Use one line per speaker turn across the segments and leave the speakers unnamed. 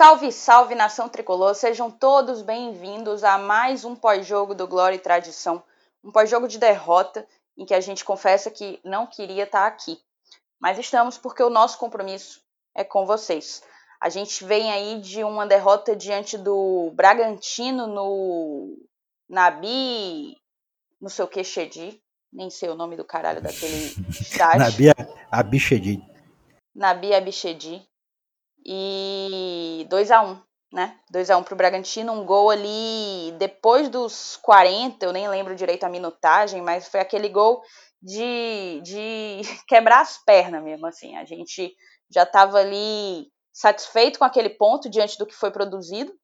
Salve, salve nação tricolor, sejam todos bem-vindos a mais um pós-jogo do Glória e Tradição, um pós-jogo de derrota em que a gente confessa que não queria estar aqui, mas estamos porque o nosso compromisso é com vocês. A gente vem aí de uma derrota diante do Bragantino no Nabi, no seu que Chedi, nem sei o nome do caralho daquele estádio.
Nabi Abichedi.
Nabi Abichedi e 2 a 1 um, né? 2 a 1 um para o Bragantino, um gol ali depois dos 40, eu nem lembro direito a minutagem, mas foi aquele gol de, de quebrar as pernas mesmo, assim. A gente já estava ali satisfeito com aquele ponto diante do que foi produzido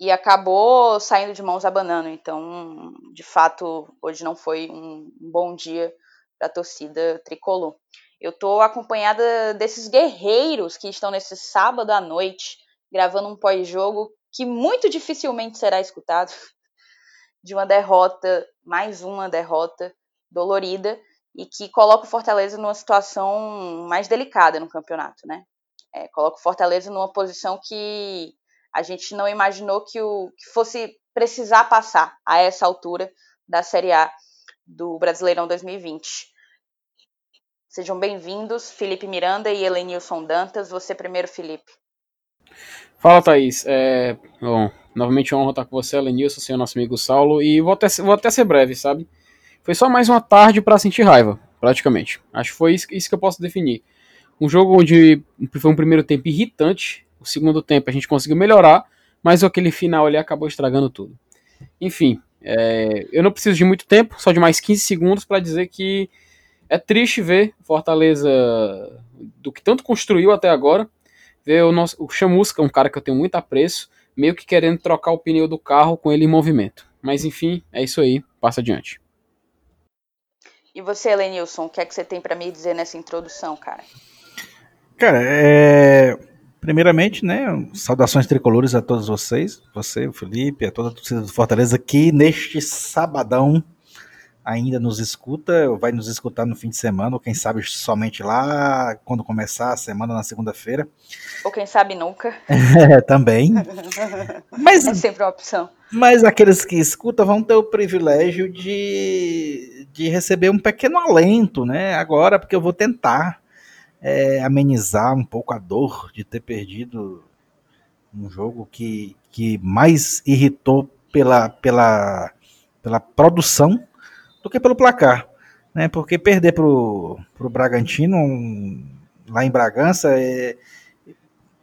e acabou saindo de mãos abanando. Então, de fato, hoje não foi um bom dia para a torcida tricolor. Eu estou acompanhada desses guerreiros que estão nesse sábado à noite gravando um pós-jogo que muito dificilmente será escutado de uma derrota, mais uma derrota dolorida e que coloca o Fortaleza numa situação mais delicada no campeonato, né? É, coloca o Fortaleza numa posição que a gente não imaginou que, o, que fosse precisar passar a essa altura da Série A do Brasileirão 2020. Sejam bem-vindos, Felipe Miranda e Helenilson Dantas. Você primeiro, Felipe.
Fala, Thaís. É, bom, novamente honra estar com você, Helenilson, seu nosso amigo Saulo, e vou até, vou até ser breve, sabe? Foi só mais uma tarde para sentir raiva, praticamente. Acho que foi isso, isso que eu posso definir. Um jogo onde foi um primeiro tempo irritante, o segundo tempo a gente conseguiu melhorar, mas aquele final ali acabou estragando tudo. Enfim, é, eu não preciso de muito tempo, só de mais 15 segundos para dizer que é triste ver Fortaleza do que tanto construiu até agora, ver o, nosso, o Chamusca, um cara que eu tenho muito apreço, meio que querendo trocar o pneu do carro com ele em movimento. Mas enfim, é isso aí, passa adiante.
E você, Lenilson, o que é que você tem para me dizer nessa introdução, cara?
Cara, é... primeiramente, né, saudações tricolores a todos vocês, você, o Felipe, a toda a torcida do Fortaleza aqui neste sabadão ainda nos escuta, vai nos escutar no fim de semana, ou quem sabe somente lá, quando começar a semana, na segunda-feira.
Ou quem sabe nunca.
É, também.
Mas, é sempre uma opção.
Mas aqueles que escutam vão ter o privilégio de, de receber um pequeno alento, né? Agora, porque eu vou tentar é, amenizar um pouco a dor de ter perdido um jogo que, que mais irritou pela, pela, pela produção do que pelo placar. Né? Porque perder para o Bragantino, um, lá em Bragança, é,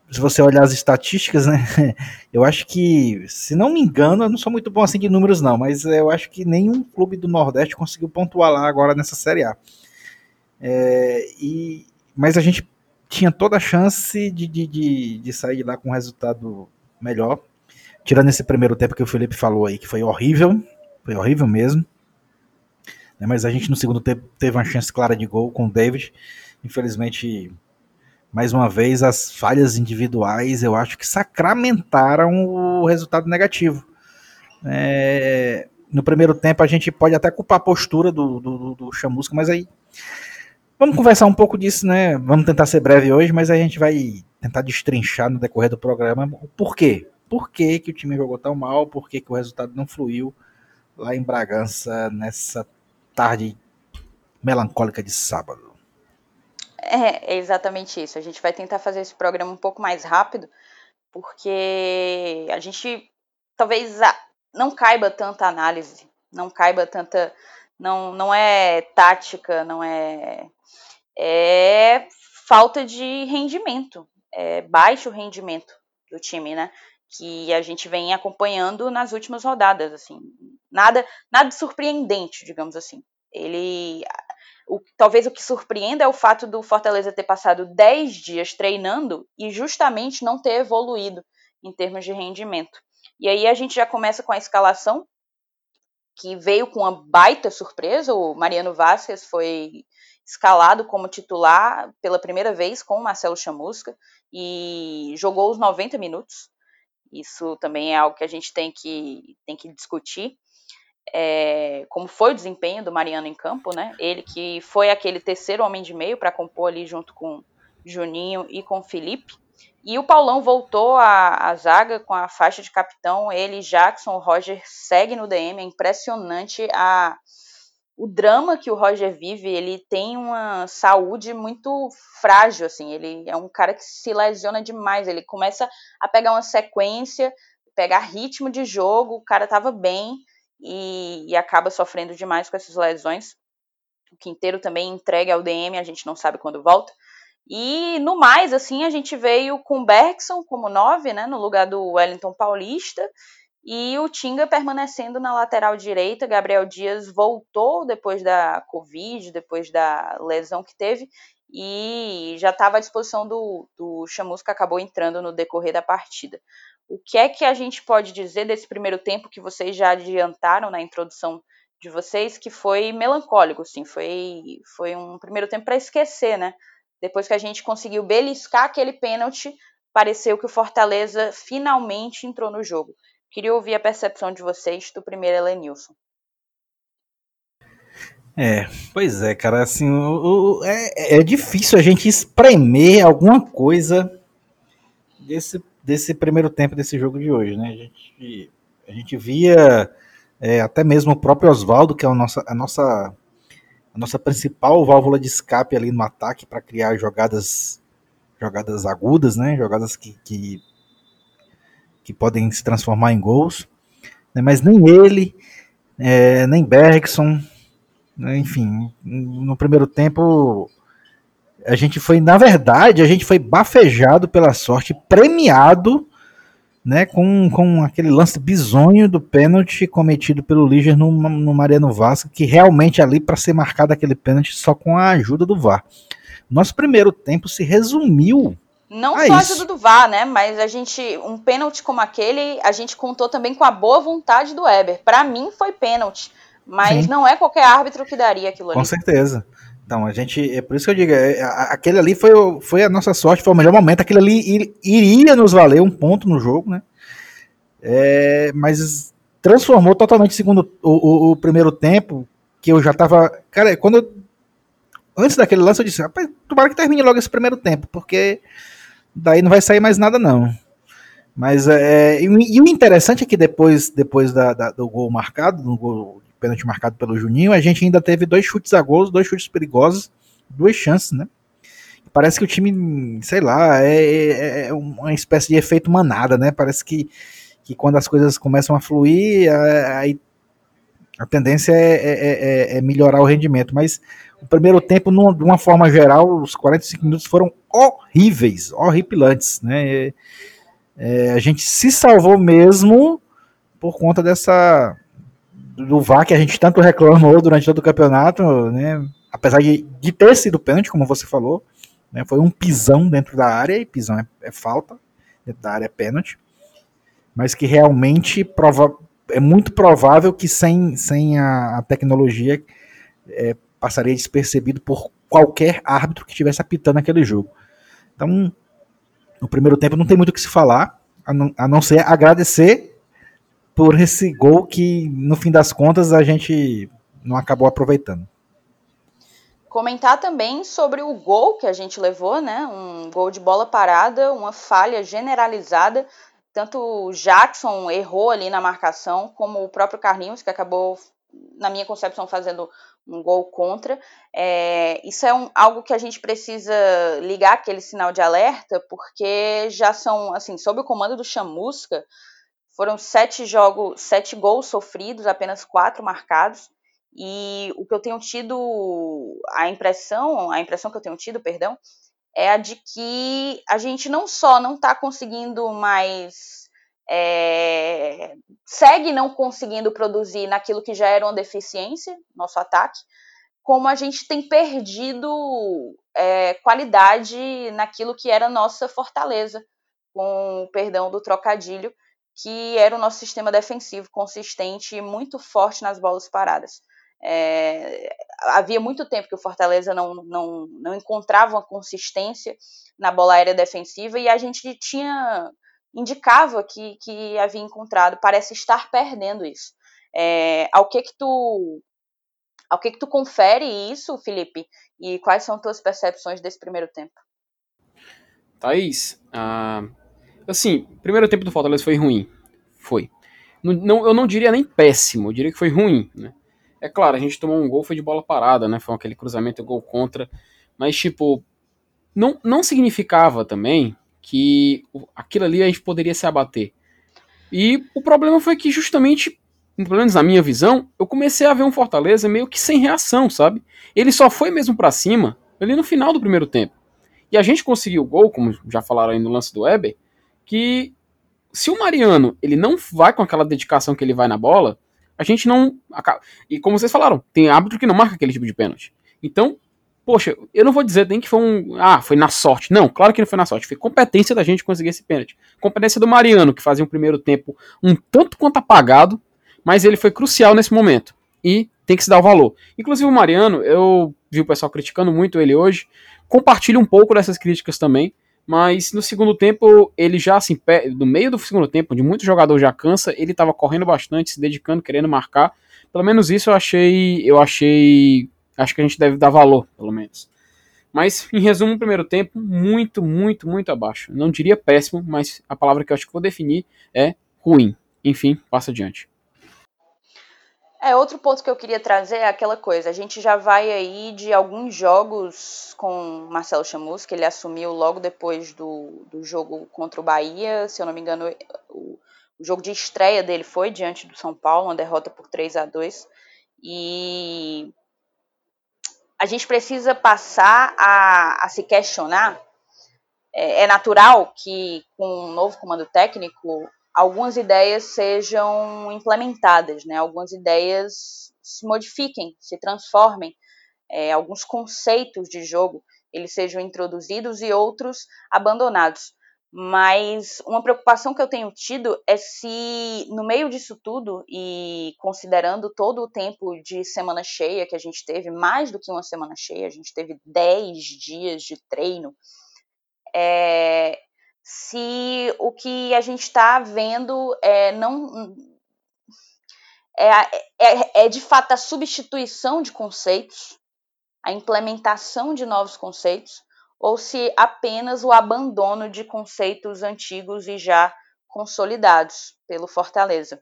se você olhar as estatísticas, né, eu acho que, se não me engano, eu não sou muito bom assim de números não, mas eu acho que nenhum clube do Nordeste conseguiu pontuar lá agora nessa Série A. É, e, mas a gente tinha toda a chance de, de, de, de sair de lá com um resultado melhor, tirando esse primeiro tempo que o Felipe falou aí, que foi horrível, foi horrível mesmo. Né, mas a gente no segundo tempo teve uma chance clara de gol com o David. Infelizmente, mais uma vez, as falhas individuais eu acho que sacramentaram o resultado negativo. É, no primeiro tempo a gente pode até culpar a postura do, do, do Chamusca, mas aí vamos conversar um pouco disso, né? Vamos tentar ser breve hoje, mas a gente vai tentar destrinchar no decorrer do programa o porquê. Por que, que o time jogou tão mal? Por que, que o resultado não fluiu lá em Bragança nessa tarde melancólica de sábado.
É, é exatamente isso. A gente vai tentar fazer esse programa um pouco mais rápido, porque a gente talvez não caiba tanta análise, não caiba tanta. Não, não é tática, não é. É falta de rendimento, é baixo rendimento do time, né? Que a gente vem acompanhando nas últimas rodadas, assim. Nada, nada surpreendente, digamos assim. Ele, o, talvez o que surpreenda é o fato do Fortaleza ter passado 10 dias treinando e justamente não ter evoluído em termos de rendimento. E aí a gente já começa com a escalação, que veio com uma baita surpresa. O Mariano Vasquez foi escalado como titular pela primeira vez com o Marcelo Chamusca e jogou os 90 minutos. Isso também é algo que a gente tem que, tem que discutir. É, como foi o desempenho do Mariano em campo, né? Ele que foi aquele terceiro homem de meio para compor ali junto com Juninho e com Felipe. E o Paulão voltou à, à zaga com a faixa de capitão. Ele, Jackson, o Roger segue no DM. É impressionante a, o drama que o Roger vive. Ele tem uma saúde muito frágil, assim. Ele é um cara que se lesiona demais. Ele começa a pegar uma sequência, pegar ritmo de jogo. O cara tava bem e, e acaba sofrendo demais com essas lesões. O Quinteiro também entregue ao DM, a gente não sabe quando volta. E no mais, assim, a gente veio com Bergson como nove, né, no lugar do Wellington Paulista, e o Tinga permanecendo na lateral direita. Gabriel Dias voltou depois da Covid, depois da lesão que teve, e já estava à disposição do, do Chamusca, acabou entrando no decorrer da partida. O que é que a gente pode dizer desse primeiro tempo que vocês já adiantaram na introdução de vocês, que foi melancólico, sim, foi, foi um primeiro tempo para esquecer, né? Depois que a gente conseguiu beliscar aquele pênalti, pareceu que o Fortaleza finalmente entrou no jogo. Queria ouvir a percepção de vocês do primeiro Elenilson.
É, pois é, cara, assim, o, o, é, é difícil a gente espremer alguma coisa desse desse primeiro tempo desse jogo de hoje, né? A gente, a gente via é, até mesmo o próprio Oswaldo, que é a nossa, a nossa, a nossa principal válvula de escape ali no ataque para criar jogadas jogadas agudas, né? Jogadas que, que, que podem se transformar em gols. Né? Mas nem ele, é, nem Bergson, né? enfim, no primeiro tempo a gente foi, na verdade, a gente foi bafejado pela sorte, premiado, né, com, com aquele lance bizonho do pênalti cometido pelo Liger no, no Mariano Vasco, que realmente ali para ser marcado aquele pênalti só com a ajuda do VAR. Nosso primeiro tempo se resumiu
não só a ajuda do VAR, né? Mas a gente, um pênalti como aquele, a gente contou também com a boa vontade do Eber. Para mim foi pênalti, mas Sim. não é qualquer árbitro que daria aquilo ali.
Com certeza. Então, a gente. É por isso que eu digo, é, aquele ali foi, foi a nossa sorte, foi o melhor momento. Aquele ali ir, iria nos valer um ponto no jogo, né? É, mas transformou totalmente segundo o, o, o, primeiro tempo, que eu já tava. Cara, quando eu, Antes daquele lance, eu disse, rapaz, tomara que termine logo esse primeiro tempo, porque daí não vai sair mais nada, não. Mas é, e, e o interessante é que depois, depois da, da, do gol marcado, do gol pênalti marcado pelo Juninho, a gente ainda teve dois chutes a gols, dois chutes perigosos, duas chances, né? Parece que o time, sei lá, é, é, é uma espécie de efeito manada, né? Parece que, que quando as coisas começam a fluir, aí a tendência é, é, é, é, melhorar o rendimento. Mas o primeiro tempo, de uma forma geral, os 45 minutos foram horríveis, horripilantes, né? É, a gente se salvou mesmo por conta dessa do VAR que a gente tanto reclamou durante todo o campeonato, né? Apesar de, de ter sido pênalti, como você falou, né? Foi um pisão dentro da área, e pisão é, é falta, dentro da área é pênalti. Mas que realmente prova, é muito provável que sem, sem a, a tecnologia é, passaria despercebido por qualquer árbitro que estivesse apitando aquele jogo. Então, no primeiro tempo não tem muito o que se falar, a não, a não ser agradecer por esse gol que, no fim das contas, a gente não acabou aproveitando.
Comentar também sobre o gol que a gente levou, né? Um gol de bola parada, uma falha generalizada. Tanto o Jackson errou ali na marcação, como o próprio Carlinhos, que acabou, na minha concepção, fazendo um gol contra. É, isso é um, algo que a gente precisa ligar aquele sinal de alerta, porque já são, assim, sob o comando do Chamusca, foram sete jogos, sete gols sofridos, apenas quatro marcados. E o que eu tenho tido, a impressão, a impressão que eu tenho tido, perdão, é a de que a gente não só não está conseguindo mais. É, segue não conseguindo produzir naquilo que já era uma deficiência, nosso ataque, como a gente tem perdido é, qualidade naquilo que era nossa fortaleza, com o perdão do trocadilho, que era o nosso sistema defensivo consistente e muito forte nas bolas paradas. É, havia muito tempo que o Fortaleza não, não, não encontrava uma consistência na bola aérea defensiva e a gente tinha indicava que, que havia encontrado, parece estar perdendo isso. É, ao que que tu ao que que tu confere isso, Felipe? E quais são tuas percepções desse primeiro tempo?
Thaís, ah, assim, primeiro tempo do Fortaleza foi ruim. Foi. Não, não, eu não diria nem péssimo, eu diria que foi ruim, né? É claro, a gente tomou um gol, foi de bola parada, né? Foi aquele cruzamento, gol contra. Mas, tipo, não, não significava também que aquilo ali a gente poderia se abater. E o problema foi que, justamente, pelo menos na minha visão, eu comecei a ver um Fortaleza meio que sem reação, sabe? Ele só foi mesmo para cima ali no final do primeiro tempo. E a gente conseguiu o gol, como já falaram aí no lance do Weber, que se o Mariano ele não vai com aquela dedicação que ele vai na bola, a gente não. E como vocês falaram, tem árbitro que não marca aquele tipo de pênalti. Então, poxa, eu não vou dizer nem que foi um. Ah, foi na sorte. Não, claro que não foi na sorte. Foi competência da gente conseguir esse pênalti. Competência do Mariano, que fazia um primeiro tempo um tanto quanto apagado, mas ele foi crucial nesse momento. E tem que se dar o valor. Inclusive o Mariano, eu vi o pessoal criticando muito ele hoje. Compartilho um pouco dessas críticas também. Mas no segundo tempo, ele já, assim, no meio do segundo tempo, onde muito jogador já cansa, ele estava correndo bastante, se dedicando, querendo marcar. Pelo menos isso eu achei. Eu achei. Acho que a gente deve dar valor, pelo menos. Mas, em resumo, o primeiro tempo, muito, muito, muito abaixo. Não diria péssimo, mas a palavra que eu acho que vou definir é ruim. Enfim, passa adiante.
É, outro ponto que eu queria trazer é aquela coisa. A gente já vai aí de alguns jogos com Marcelo Chamus, que ele assumiu logo depois do, do jogo contra o Bahia. Se eu não me engano, o, o jogo de estreia dele foi diante do São Paulo, uma derrota por 3 a 2 E a gente precisa passar a, a se questionar. É, é natural que com um novo comando técnico algumas ideias sejam implementadas, né? algumas ideias se modifiquem, se transformem, é, alguns conceitos de jogo eles sejam introduzidos e outros abandonados. Mas uma preocupação que eu tenho tido é se, no meio disso tudo, e considerando todo o tempo de semana cheia que a gente teve, mais do que uma semana cheia, a gente teve 10 dias de treino, é, se o que a gente está vendo é não é, é, é de fato a substituição de conceitos, a implementação de novos conceitos, ou se apenas o abandono de conceitos antigos e já consolidados pelo Fortaleza.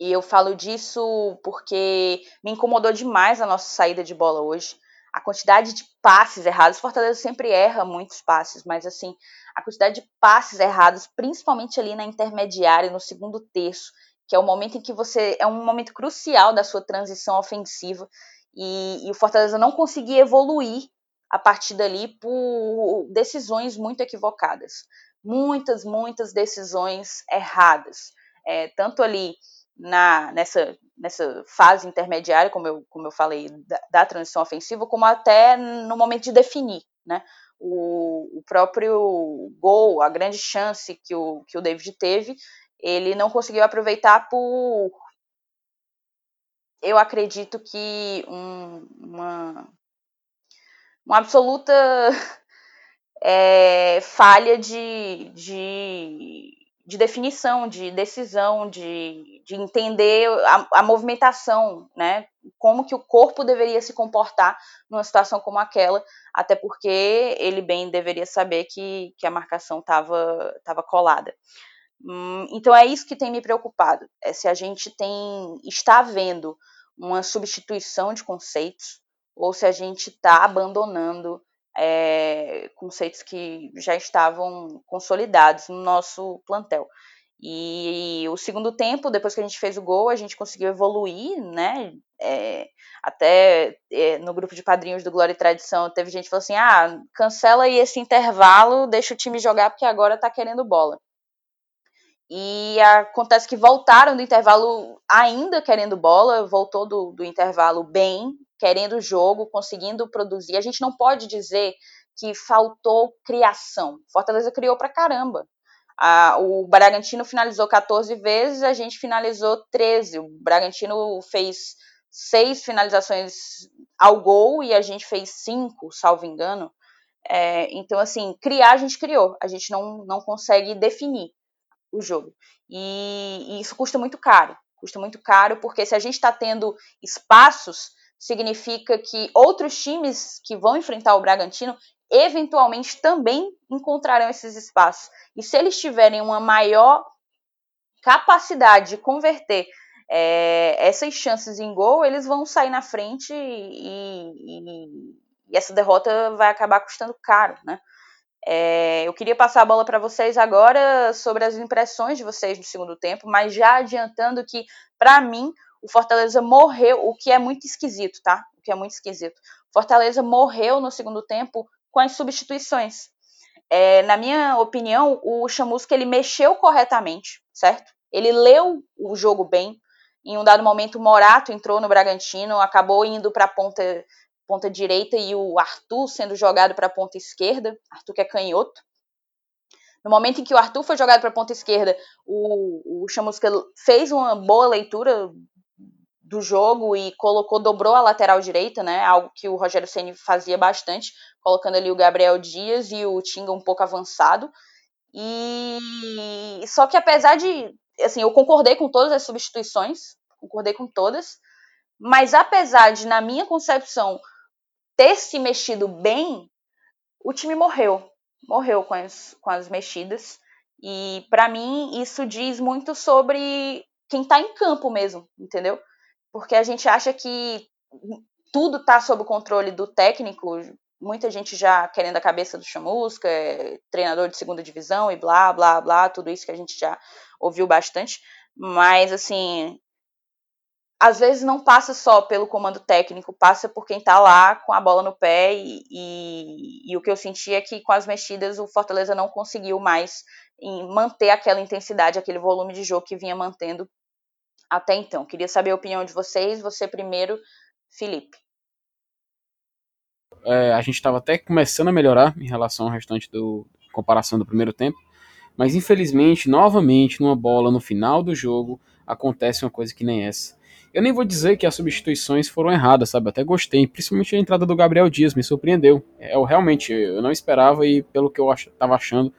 E eu falo disso porque me incomodou demais a nossa saída de bola hoje a quantidade de passes errados. Fortaleza sempre erra muitos passes, mas assim, a quantidade de passes errados, principalmente ali na intermediária, no segundo terço, que é o momento em que você. É um momento crucial da sua transição ofensiva. E, e o Fortaleza não conseguia evoluir a partir dali por decisões muito equivocadas. Muitas, muitas decisões erradas. É, tanto ali na, nessa, nessa fase intermediária, como eu, como eu falei, da, da transição ofensiva, como até no momento de definir, né? O, o, próprio gol, a grande chance que o, que o David teve, ele não conseguiu aproveitar por. Eu acredito que um, uma, uma absoluta é, falha de, de de definição, de decisão, de, de entender a, a, movimentação, né? Como que o corpo deveria se comportar numa situação como aquela, até porque ele bem deveria saber que, que a marcação estava tava colada. Hum, então é isso que tem me preocupado, é se a gente tem está vendo uma substituição de conceitos ou se a gente está abandonando é, conceitos que já estavam consolidados no nosso plantel. E o segundo tempo, depois que a gente fez o gol, a gente conseguiu evoluir, né? É, até é, no grupo de padrinhos do Glória e Tradição, teve gente que falou assim: ah, cancela aí esse intervalo, deixa o time jogar porque agora tá querendo bola. E acontece que voltaram do intervalo ainda querendo bola, voltou do, do intervalo bem, querendo o jogo, conseguindo produzir. A gente não pode dizer que faltou criação. Fortaleza criou pra caramba. O Bragantino finalizou 14 vezes, a gente finalizou 13. O Bragantino fez seis finalizações ao gol e a gente fez cinco, salvo engano. É, então, assim, criar a gente criou, a gente não, não consegue definir o jogo. E, e isso custa muito caro. Custa muito caro porque se a gente está tendo espaços significa que outros times que vão enfrentar o Bragantino, eventualmente também encontrarão esses espaços. E se eles tiverem uma maior capacidade de converter é, essas chances em gol, eles vão sair na frente e, e, e essa derrota vai acabar custando caro, né? É, eu queria passar a bola para vocês agora sobre as impressões de vocês no segundo tempo, mas já adiantando que, para mim, o Fortaleza morreu, o que é muito esquisito, tá? O que é muito esquisito. Fortaleza morreu no segundo tempo com as substituições. É, na minha opinião, o Chamusca ele mexeu corretamente, certo? Ele leu o jogo bem. Em um dado momento, o Morato entrou no Bragantino, acabou indo para a ponta, ponta direita e o Arthur sendo jogado para a ponta esquerda. Arthur que é canhoto. No momento em que o Arthur foi jogado para a ponta esquerda, o, o Chamusca fez uma boa leitura do jogo e colocou, dobrou a lateral direita, né? Algo que o Rogério Ceni fazia bastante, colocando ali o Gabriel Dias e o Tinga um pouco avançado. E só que apesar de, assim, eu concordei com todas as substituições, concordei com todas, mas apesar de na minha concepção ter se mexido bem, o time morreu, morreu com as, com as mexidas. E para mim isso diz muito sobre quem tá em campo mesmo, entendeu? Porque a gente acha que tudo está sob o controle do técnico. Muita gente já querendo a cabeça do Chamusca, é, treinador de segunda divisão e blá, blá, blá, tudo isso que a gente já ouviu bastante. Mas, assim, às vezes não passa só pelo comando técnico, passa por quem está lá com a bola no pé. E, e, e, o que eu senti é que com as mexidas o Fortaleza não conseguiu mais manter aquela intensidade, aquele volume de jogo que vinha mantendo até então. Queria saber a opinião de vocês. Você primeiro, Felipe.
É, a gente estava até começando a melhorar em relação ao restante do comparação do primeiro tempo, mas infelizmente, novamente, numa bola no final do jogo, acontece uma coisa que nem essa. Eu nem vou dizer que as substituições foram erradas, sabe? Até gostei, principalmente a entrada do Gabriel Dias, me surpreendeu. Eu realmente, eu não esperava e pelo que eu estava achando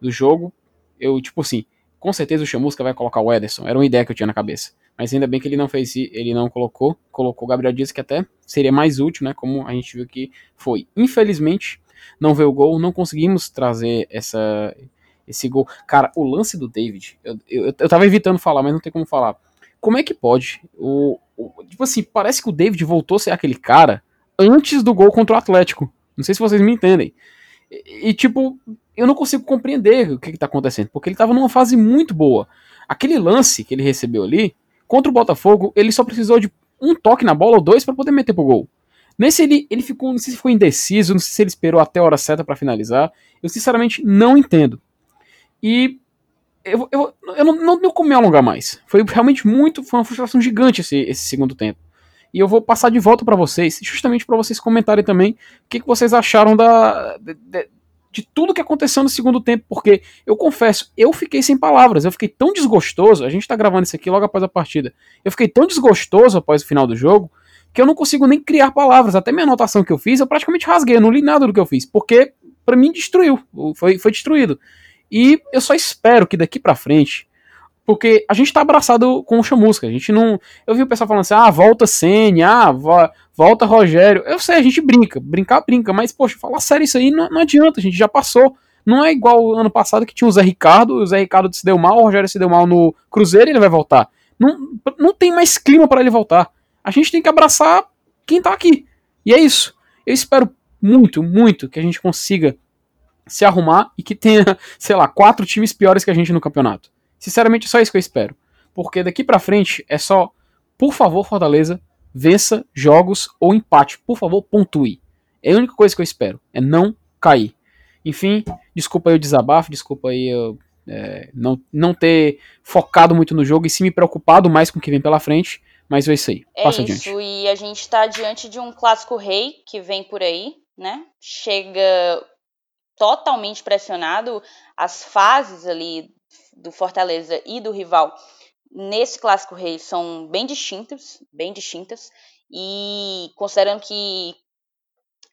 do jogo, eu, tipo assim, com certeza o Chamusca vai colocar o Ederson. Era uma ideia que eu tinha na cabeça. Mas ainda bem que ele não fez, ele não colocou, colocou o Gabriel Dias, que até seria mais útil, né? Como a gente viu que foi. Infelizmente, não veio o gol, não conseguimos trazer essa, esse gol. Cara, o lance do David, eu, eu, eu tava evitando falar, mas não tem como falar. Como é que pode? O, o, tipo assim, parece que o David voltou a ser aquele cara antes do gol contra o Atlético. Não sei se vocês me entendem. E, e tipo, eu não consigo compreender o que está acontecendo, porque ele estava numa fase muito boa. Aquele lance que ele recebeu ali, contra o Botafogo, ele só precisou de um toque na bola ou dois para poder meter pro gol. Nesse ele, ele ficou, não sei se ficou indeciso, não sei se ele esperou até a hora certa para finalizar. Eu sinceramente não entendo. E eu, eu, eu não, não, não me alongar mais. Foi realmente muito, foi uma frustração gigante esse, esse segundo tempo. E eu vou passar de volta para vocês, justamente para vocês comentarem também o que, que vocês acharam da, de, de tudo que aconteceu no segundo tempo, porque eu confesso, eu fiquei sem palavras, eu fiquei tão desgostoso, a gente tá gravando isso aqui logo após a partida, eu fiquei tão desgostoso após o final do jogo, que eu não consigo nem criar palavras, até minha anotação que eu fiz, eu praticamente rasguei, eu não li nada do que eu fiz, porque para mim destruiu, foi, foi destruído. E eu só espero que daqui para frente porque a gente tá abraçado com o Chamusca. A gente não. Eu vi o pessoal falando assim: ah, volta Senna, ah, volta Rogério. Eu sei, a gente brinca, brincar, brinca, mas, poxa, falar sério isso aí não, não adianta, a gente já passou. Não é igual ano passado que tinha o Zé Ricardo, o Zé Ricardo se deu mal, o Rogério se deu mal no Cruzeiro e ele vai voltar. Não, não tem mais clima para ele voltar. A gente tem que abraçar quem tá aqui. E é isso. Eu espero muito, muito que a gente consiga se arrumar e que tenha, sei lá, quatro times piores que a gente no campeonato. Sinceramente, é só isso que eu espero. Porque daqui para frente é só, por favor, Fortaleza, vença jogos ou empate. Por favor, pontue. É a única coisa que eu espero. É não cair. Enfim, desculpa aí o desabafo, desculpa aí eu é, não, não ter focado muito no jogo e sim me preocupado mais com o que vem pela frente. Mas é isso aí.
É Passa isso, adiante. e a gente está diante de um clássico rei que vem por aí, né? Chega totalmente pressionado. As fases ali do Fortaleza e do rival nesse clássico rei são bem distintas, bem distintas. E considerando que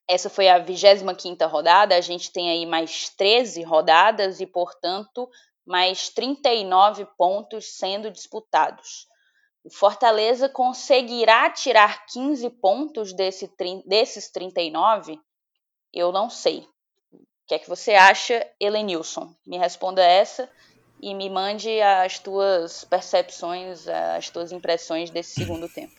essa foi a 25 rodada, a gente tem aí mais 13 rodadas e, portanto, mais 39 pontos sendo disputados. O Fortaleza conseguirá tirar 15 pontos desse, desses 39? Eu não sei. que é que você acha, Helenilson? Me responda essa e me mande as tuas percepções, as tuas impressões desse segundo tempo.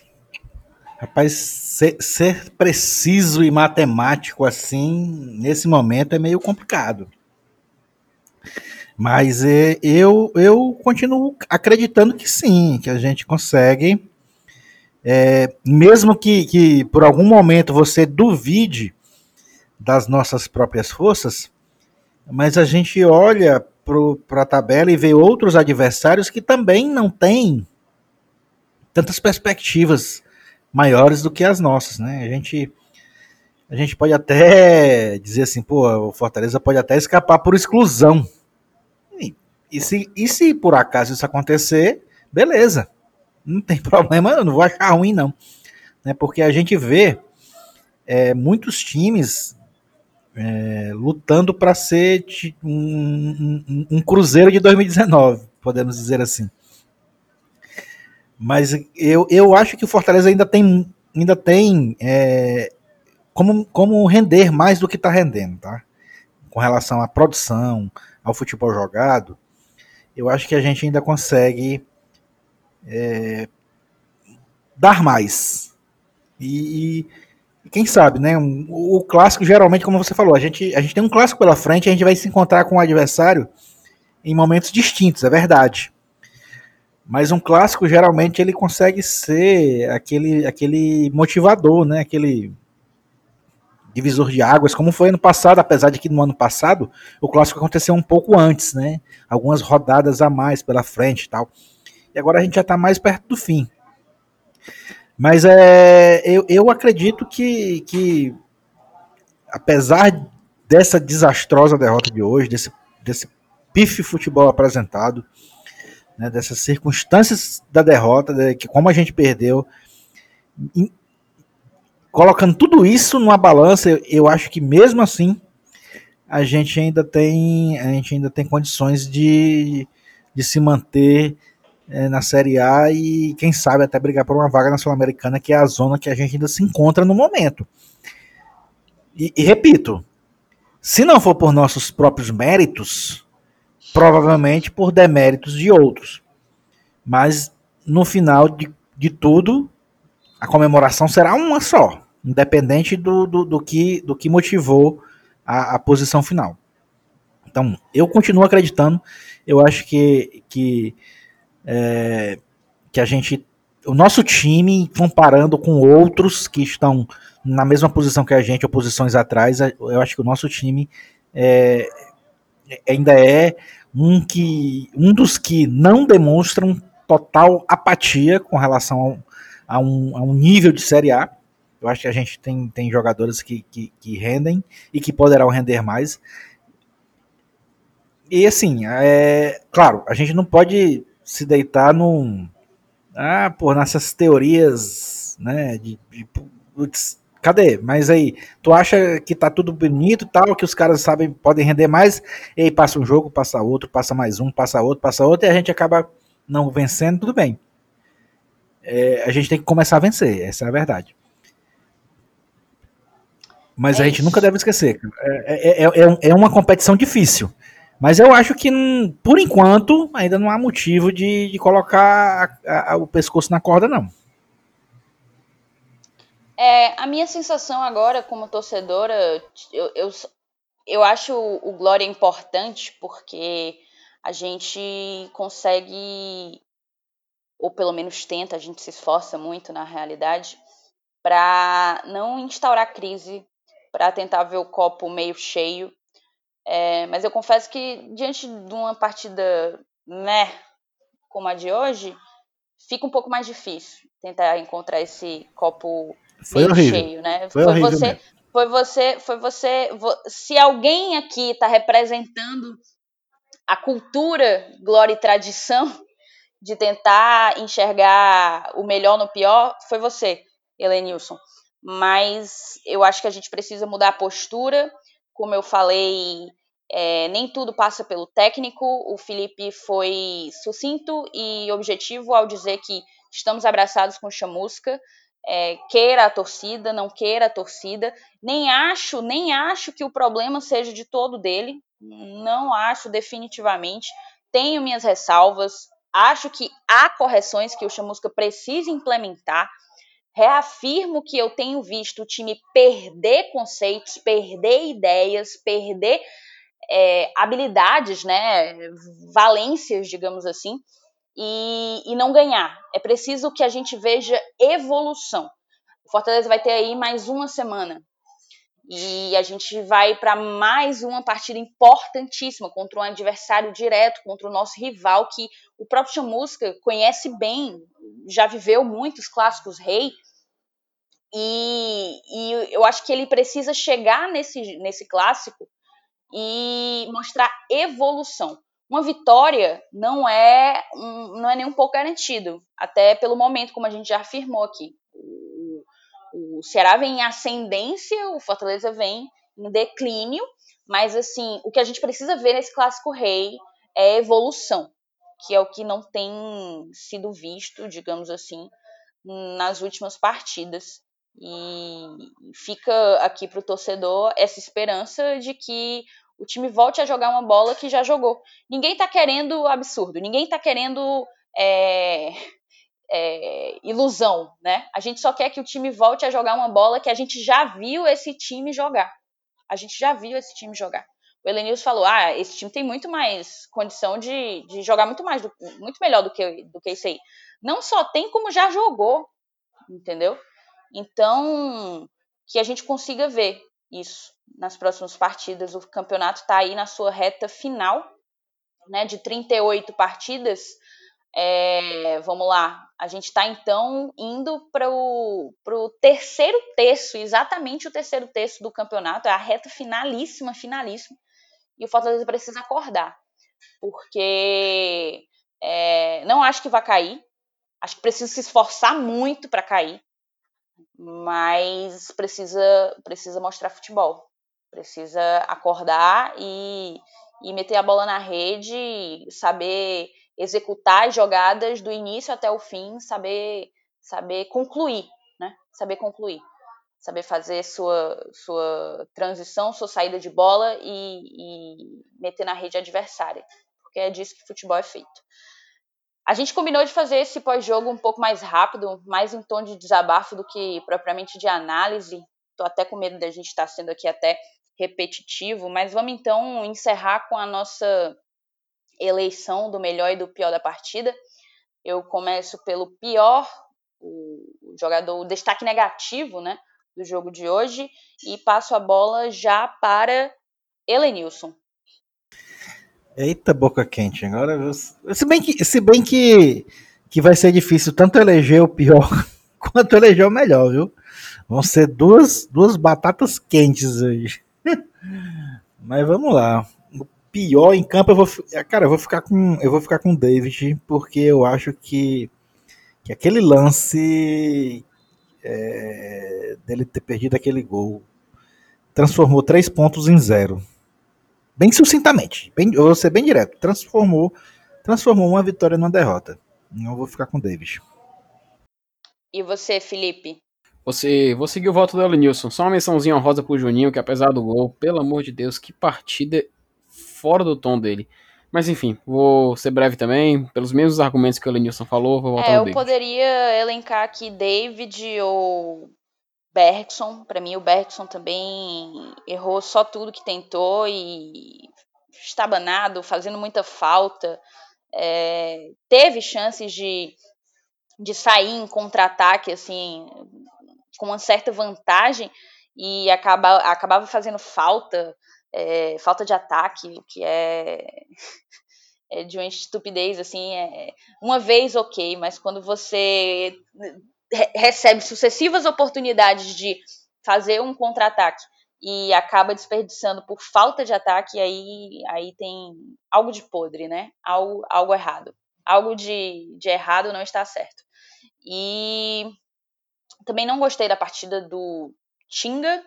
Rapaz, ser, ser, preciso e matemático assim, nesse momento, é meio complicado. Mas é, eu, eu continuo acreditando que sim, que a gente consegue. É, mesmo que, que por algum momento você duvide das nossas próprias forças, mas a gente olha para a tabela e vê outros adversários que também não têm tantas perspectivas maiores do que as nossas, né? A gente a gente pode até dizer assim, pô, o Fortaleza pode até escapar por exclusão. E, e, se, e se por acaso isso acontecer, beleza. Não tem problema, eu não vou achar ruim, não. Né? Porque a gente vê é, muitos times é, lutando para ser um, um, um, Cruzeiro de 2019, podemos dizer assim. Mas eu, eu acho que o Fortaleza ainda tem, ainda tem é, como, como render mais do que está rendendo, tá? Com relação à produção, ao futebol jogado, eu acho que a gente ainda consegue é, dar mais. E, e, quem sabe, né? O, clássico, geralmente, como você falou, a gente, a gente tem um clássico pela frente, a gente vai se encontrar com o adversário em momentos distintos, é verdade. Mas um clássico geralmente ele consegue ser aquele, aquele motivador, né? Aquele divisor de águas, como foi ano passado, apesar de que no ano passado o clássico aconteceu um pouco antes, né? Algumas rodadas a mais pela frente e tal. E agora a gente já está mais perto do fim. Mas é, eu, eu acredito que, que, apesar dessa desastrosa derrota de hoje, desse, desse pife futebol apresentado, né, dessas circunstâncias da derrota, de, que como a gente perdeu, colocando tudo isso numa balança, eu, eu, acho que mesmo assim a gente ainda tem a gente ainda tem condições de, de se manter é, na Série A e quem sabe até brigar por uma vaga na Sul-Americana, que é a zona que a gente ainda se encontra no momento. E, e repito, se não for por nossos próprios méritos, provavelmente por deméritos de outros. Mas no final de, de tudo, a comemoração será uma só, independente do, do, do que, do que motivou a, a, posição final. Então, eu continuo acreditando, eu acho que, que, é, que a gente, o nosso time, comparando com outros que estão na mesma posição que a gente, ou posições atrás, eu acho que o nosso time é, ainda é um, que, um dos que não demonstram total apatia com relação a um, a um nível de Série A. Eu acho que a gente tem, tem jogadores que, que, que rendem e que poderão render mais. E assim, é, claro, a gente não pode se deitar num. Ah, por nessas teorias, né? De, de, putz, Cadê? Mas aí, tu acha que tá tudo bonito tal, que os caras sabem, podem render mais, e aí passa um jogo, passa outro, passa mais um, passa outro, passa outro, e a gente acaba não vencendo, tudo bem. É, a gente tem que começar a vencer, essa é a verdade. Mas é a gente isso. nunca deve esquecer. É, é, é, é, uma competição difícil. Mas eu acho que, por enquanto, ainda não há motivo de, de colocar a, a, o pescoço na corda, não.
É, a minha sensação agora, como torcedora, eu, eu, eu acho o Glória importante porque a gente consegue, ou pelo menos tenta, a gente se esforça muito na realidade, para não instaurar crise, para tentar ver o copo meio cheio. É, mas eu confesso que diante de uma partida, né, como a de hoje, fica um pouco mais difícil tentar encontrar esse copo
foi horrível. cheio,
né? Foi, foi você, mesmo. foi você, foi você. Se alguém aqui está representando a cultura, glória e tradição de tentar enxergar o melhor no pior, foi você, Helenilson. Mas eu acho que a gente precisa mudar a postura. Como eu falei, é, nem tudo passa pelo técnico. O Felipe foi sucinto e objetivo ao dizer que estamos abraçados com chamusca. é, queira a torcida, não queira a torcida. Nem acho, nem acho que o problema seja de todo dele. Não acho definitivamente. Tenho minhas ressalvas. Acho que há correções que o Chamusca precisa implementar. Reafirmo que eu tenho visto o time perder conceitos, perder ideias, perder é, habilidades, né, valências, digamos assim, e, e não ganhar. É preciso que a gente veja evolução. O Fortaleza vai ter aí mais uma semana e a gente vai para mais uma partida importantíssima contra um adversário direto, contra o nosso rival que o próprio Chamusca conhece bem, já viveu muitos clássicos rei. E, e eu acho que ele precisa chegar nesse, nesse clássico e mostrar evolução. Uma vitória não é, não é nem um pouco garantido, até pelo momento, como a gente já afirmou aqui. O, o Ceará vem em ascendência, o Fortaleza vem em declínio, mas assim, o que a gente precisa ver nesse clássico rei é evolução, que é o que não tem sido visto, digamos assim, nas últimas partidas. E fica aqui para o torcedor essa esperança de que o time volte a jogar uma bola que já jogou. Ninguém está querendo absurdo, ninguém está querendo é, é, ilusão, né? A gente só quer que o time volte a jogar uma bola que a gente já viu esse time jogar. A gente já viu esse time jogar. O Elenilson falou: ah, esse time tem muito mais condição de, de jogar muito mais, do, muito melhor do que, do que isso aí. Não só tem, como já jogou, entendeu? Então, que a gente consiga ver isso nas próximas partidas. O campeonato está aí na sua reta final, né, de 38 partidas. É, vamos lá, a gente está então indo para o terceiro terço, exatamente o terceiro terço do campeonato, é a reta finalíssima, finalíssima, e o Fortaleza precisa acordar, porque é, não acho que vai cair, acho que precisa se esforçar muito para cair, mas precisa, precisa mostrar futebol. Precisa acordar e, e meter a bola na rede, saber executar as jogadas do início até o fim, saber, saber concluir, né? Saber concluir. Saber fazer sua, sua transição, sua saída de bola e, e meter na rede adversária. Porque é disso que futebol é feito. A gente combinou de fazer esse pós-jogo um pouco mais rápido, mais em tom de desabafo do que propriamente de análise. Tô até com medo da gente estar tá sendo aqui até repetitivo, mas vamos então encerrar com a nossa eleição do melhor e do pior da partida. Eu começo pelo pior, o jogador, o destaque negativo, né, do jogo de hoje e passo a bola já para Elenilson.
Eita, boca quente. Agora, se bem que, se bem que, que vai ser difícil tanto eleger o pior quanto eleger o melhor, viu? Vão ser duas, duas batatas quentes hoje. Mas vamos lá. O pior em campo eu vou, cara, eu vou ficar com, eu vou ficar com o David porque eu acho que, que aquele lance é, dele ter perdido aquele gol transformou três pontos em zero bem sucintamente, bem, eu vou ser bem direto, transformou, transformou uma vitória numa derrota. Não vou ficar com o Davis.
E você, Felipe?
Você, vou seguir o voto do Elenilson. Só uma mençãozinha honrosa pro Juninho, que apesar do gol, pelo amor de Deus, que partida fora do tom dele. Mas enfim, vou ser breve também, pelos mesmos argumentos que o Elenilson falou, vou votar
é,
no
David. Eu poderia elencar aqui David ou Bergson, para mim o Bergson também errou só tudo que tentou e estabanado, fazendo muita falta. É, teve chances de, de sair em contra-ataque, assim, com uma certa vantagem e acaba, acabava fazendo falta, é, falta de ataque, o que é, é de uma estupidez, assim, é, uma vez ok, mas quando você recebe sucessivas oportunidades de fazer um contra-ataque e acaba desperdiçando por falta de ataque, aí, aí tem algo de podre, né? Algo, algo errado. Algo de, de errado não está certo. E também não gostei da partida do Tinga.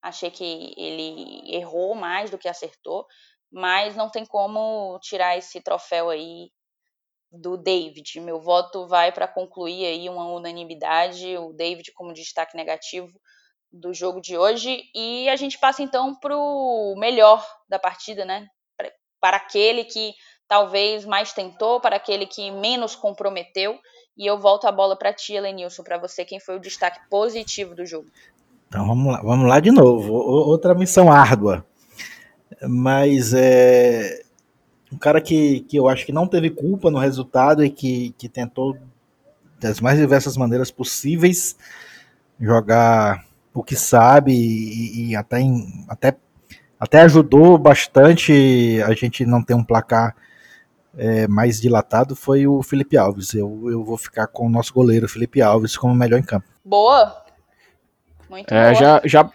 Achei que ele errou mais do que acertou, mas não tem como tirar esse troféu aí do David. Meu voto vai para concluir aí uma unanimidade, o David como destaque negativo do jogo de hoje. E a gente passa então para o melhor da partida, né? Para aquele que talvez mais tentou, para aquele que menos comprometeu. E eu volto a bola para ti, Lenilson, para você, quem foi o destaque positivo do jogo.
Então vamos lá, vamos lá de novo. Outra missão árdua. Mas é um cara que, que eu acho que não teve culpa no resultado e que, que tentou das mais diversas maneiras possíveis jogar o que sabe e, e até, em, até, até ajudou bastante a gente não ter um placar é, mais dilatado foi o Felipe Alves. Eu, eu vou ficar com o nosso goleiro Felipe Alves como melhor em campo.
Boa!
Muito é, boa. Já, já,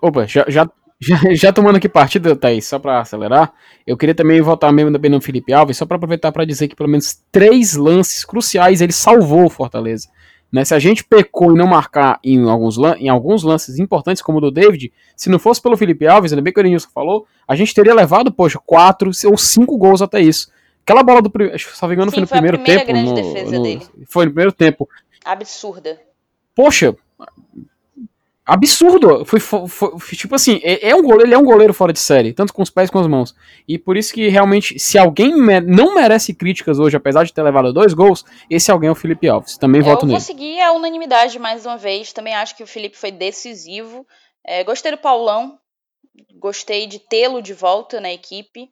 opa, já, já, já, já tomando aqui partida, Thaís, só para acelerar, eu queria também votar mesmo também no Felipe Alves, só para aproveitar para dizer que pelo menos três lances cruciais ele salvou o Fortaleza. Né, se a gente pecou em não marcar em alguns, em alguns lances importantes, como o do David, se não fosse pelo Felipe Alves, ainda bem que o Erenilson falou, a gente teria levado, poxa, quatro ou cinco gols até isso. Aquela bola do primeiro. Se não engano, Sim, foi no foi primeiro tempo. No, no, foi no primeiro tempo.
Absurda.
Poxa, absurdo. Foi, foi, foi, tipo assim, é, é, um goleiro, ele é um goleiro fora de série, tanto com os pés como com as mãos. E por isso que realmente, se alguém me, não merece críticas hoje, apesar de ter levado dois gols, esse alguém é o Felipe Alves. Também voto nele.
Eu vou seguir a unanimidade mais uma vez. Também acho que o Felipe foi decisivo. É, gostei do Paulão. Gostei de tê-lo de volta na equipe.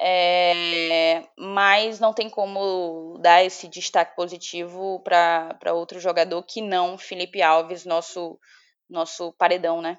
É, mas não tem como dar esse destaque positivo para outro jogador que não Felipe Alves, nosso nosso paredão, né?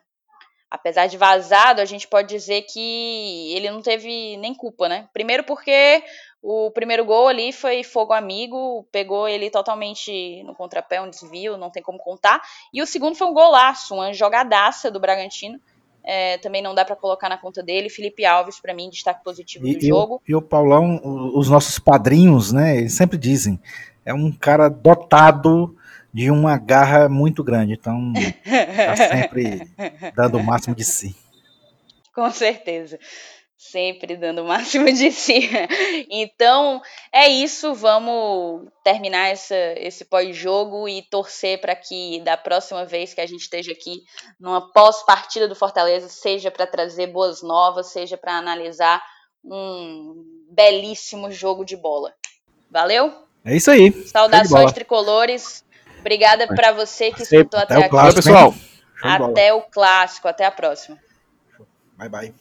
Apesar de vazado, a gente pode dizer que ele não teve nem culpa, né? Primeiro porque o primeiro gol ali foi fogo amigo, pegou ele totalmente no contrapé, um desvio, não tem como contar. E o segundo foi um golaço, uma jogadaça do Bragantino. É, também não dá para colocar na conta dele. Felipe Alves, para mim, destaque positivo e, do jogo.
E o Paulão, os nossos padrinhos, né? Eles sempre dizem, é um cara dotado de uma garra muito grande. Então, tá sempre dando o máximo de si.
Com certeza. Sempre dando o máximo de si. Então, é isso. Vamos terminar essa, esse pós-jogo e torcer para que da próxima vez que a gente esteja aqui numa pós-partida do Fortaleza, seja para trazer boas novas, seja para analisar um belíssimo jogo de bola. Valeu?
É isso aí.
Saudações tricolores. Obrigada para você que escutou até, até aqui.
Clássico, pessoal.
Até o clássico. Até a próxima.
Bye, bye.